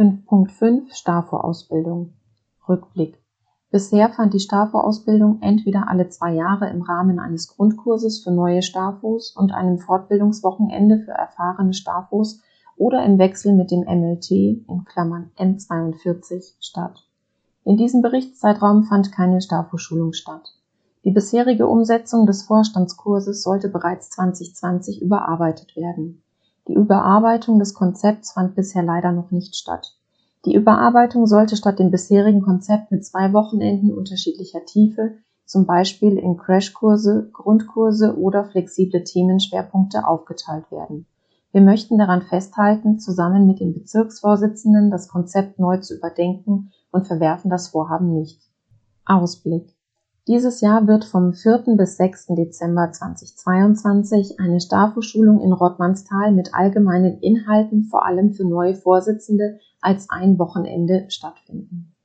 5.5 STAFO-Ausbildung Rückblick Bisher fand die STAFO-Ausbildung entweder alle zwei Jahre im Rahmen eines Grundkurses für neue STAFOs und einem Fortbildungswochenende für erfahrene STAFOs oder im Wechsel mit dem MLT (M42) statt. In diesem Berichtszeitraum fand keine STAFO-Schulung statt. Die bisherige Umsetzung des Vorstandskurses sollte bereits 2020 überarbeitet werden. Die Überarbeitung des Konzepts fand bisher leider noch nicht statt die Überarbeitung sollte statt dem bisherigen Konzept mit zwei Wochenenden unterschiedlicher Tiefe, zum Beispiel in Crashkurse, Grundkurse oder flexible Themenschwerpunkte aufgeteilt werden. Wir möchten daran festhalten, zusammen mit den Bezirksvorsitzenden das Konzept neu zu überdenken und verwerfen das Vorhaben nicht. Ausblick dieses Jahr wird vom 4. bis 6. Dezember 2022 eine STAFO-Schulung in Rottmannsthal mit allgemeinen Inhalten vor allem für neue Vorsitzende als ein Wochenende stattfinden